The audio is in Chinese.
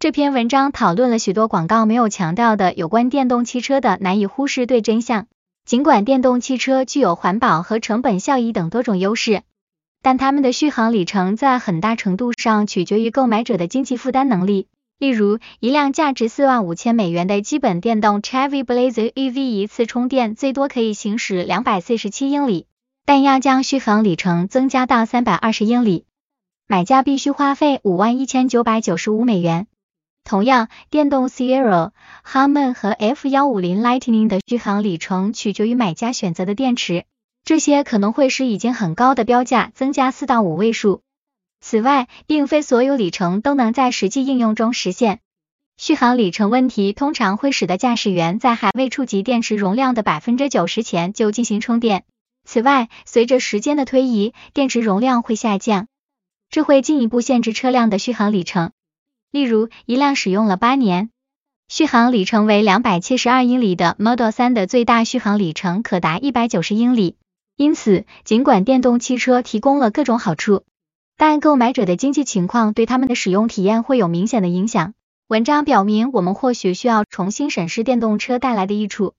这篇文章讨论了许多广告没有强调的有关电动汽车的难以忽视对真相。尽管电动汽车具有环保和成本效益等多种优势，但它们的续航里程在很大程度上取决于购买者的经济负担能力。例如，一辆价值四万五千美元的基本电动 Chevy Blazer EV，一次充电最多可以行驶两百四十七英里，但要将续航里程增加到三百二十英里，买家必须花费五万一千九百九十五美元。同样，电动 Sierra、h a m a n 和 F 幺五零 Lightning 的续航里程取决于买家选择的电池，这些可能会使已经很高的标价增加四到五位数。此外，并非所有里程都能在实际应用中实现。续航里程问题通常会使得驾驶员在还未触及电池容量的百分之九十前就进行充电。此外，随着时间的推移，电池容量会下降，这会进一步限制车辆的续航里程。例如，一辆使用了八年，续航里程为两百七十二英里的 Model 3的最大续航里程可达一百九十英里。因此，尽管电动汽车提供了各种好处，但购买者的经济情况对他们的使用体验会有明显的影响。文章表明，我们或许需要重新审视电动车带来的益处。